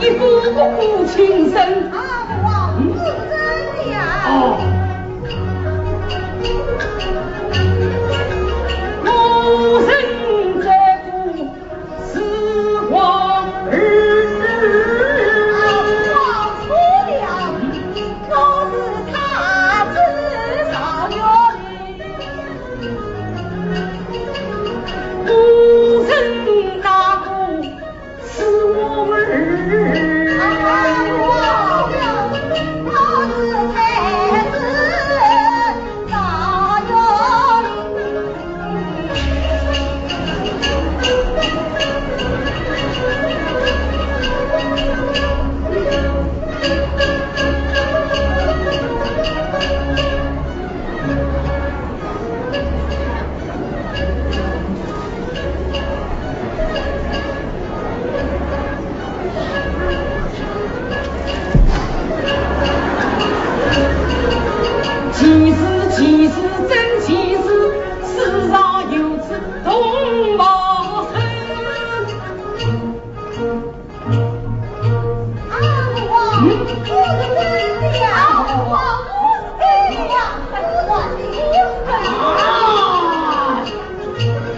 一个个母亲生。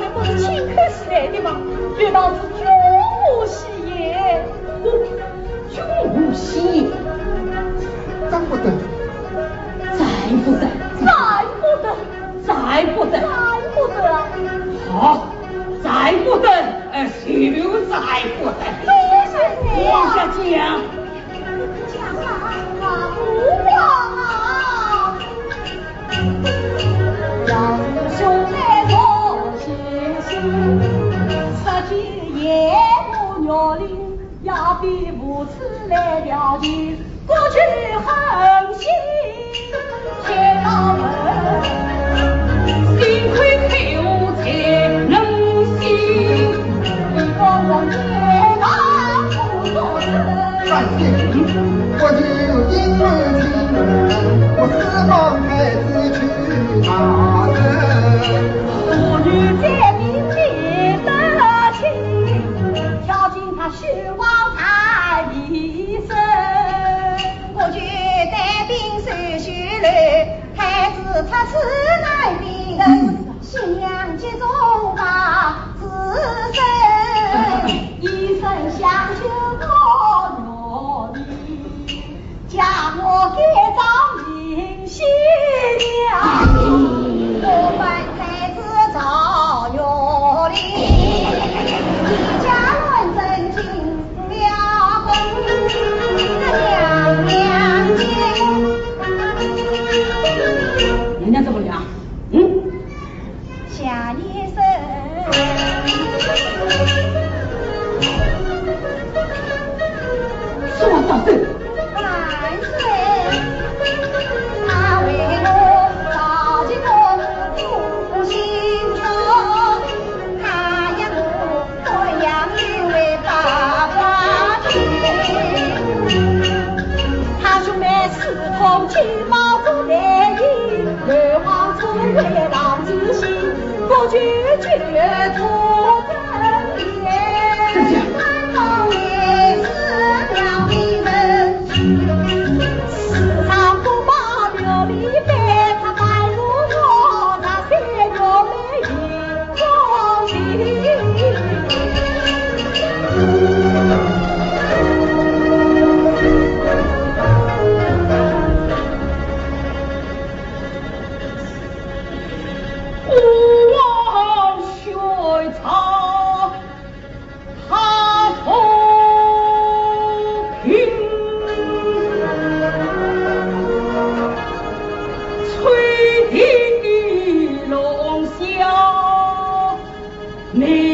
那不是清开始来的吗月老是永无戏言我永无戏言当不得再不得再不得再不得再不得好再不得哎就再不得多谢你啊你快讲啊也比如此来调的过去狠心天大门。幸亏开才能行，不枉人也大不萨。感，他此乃兵。世上不把琉璃内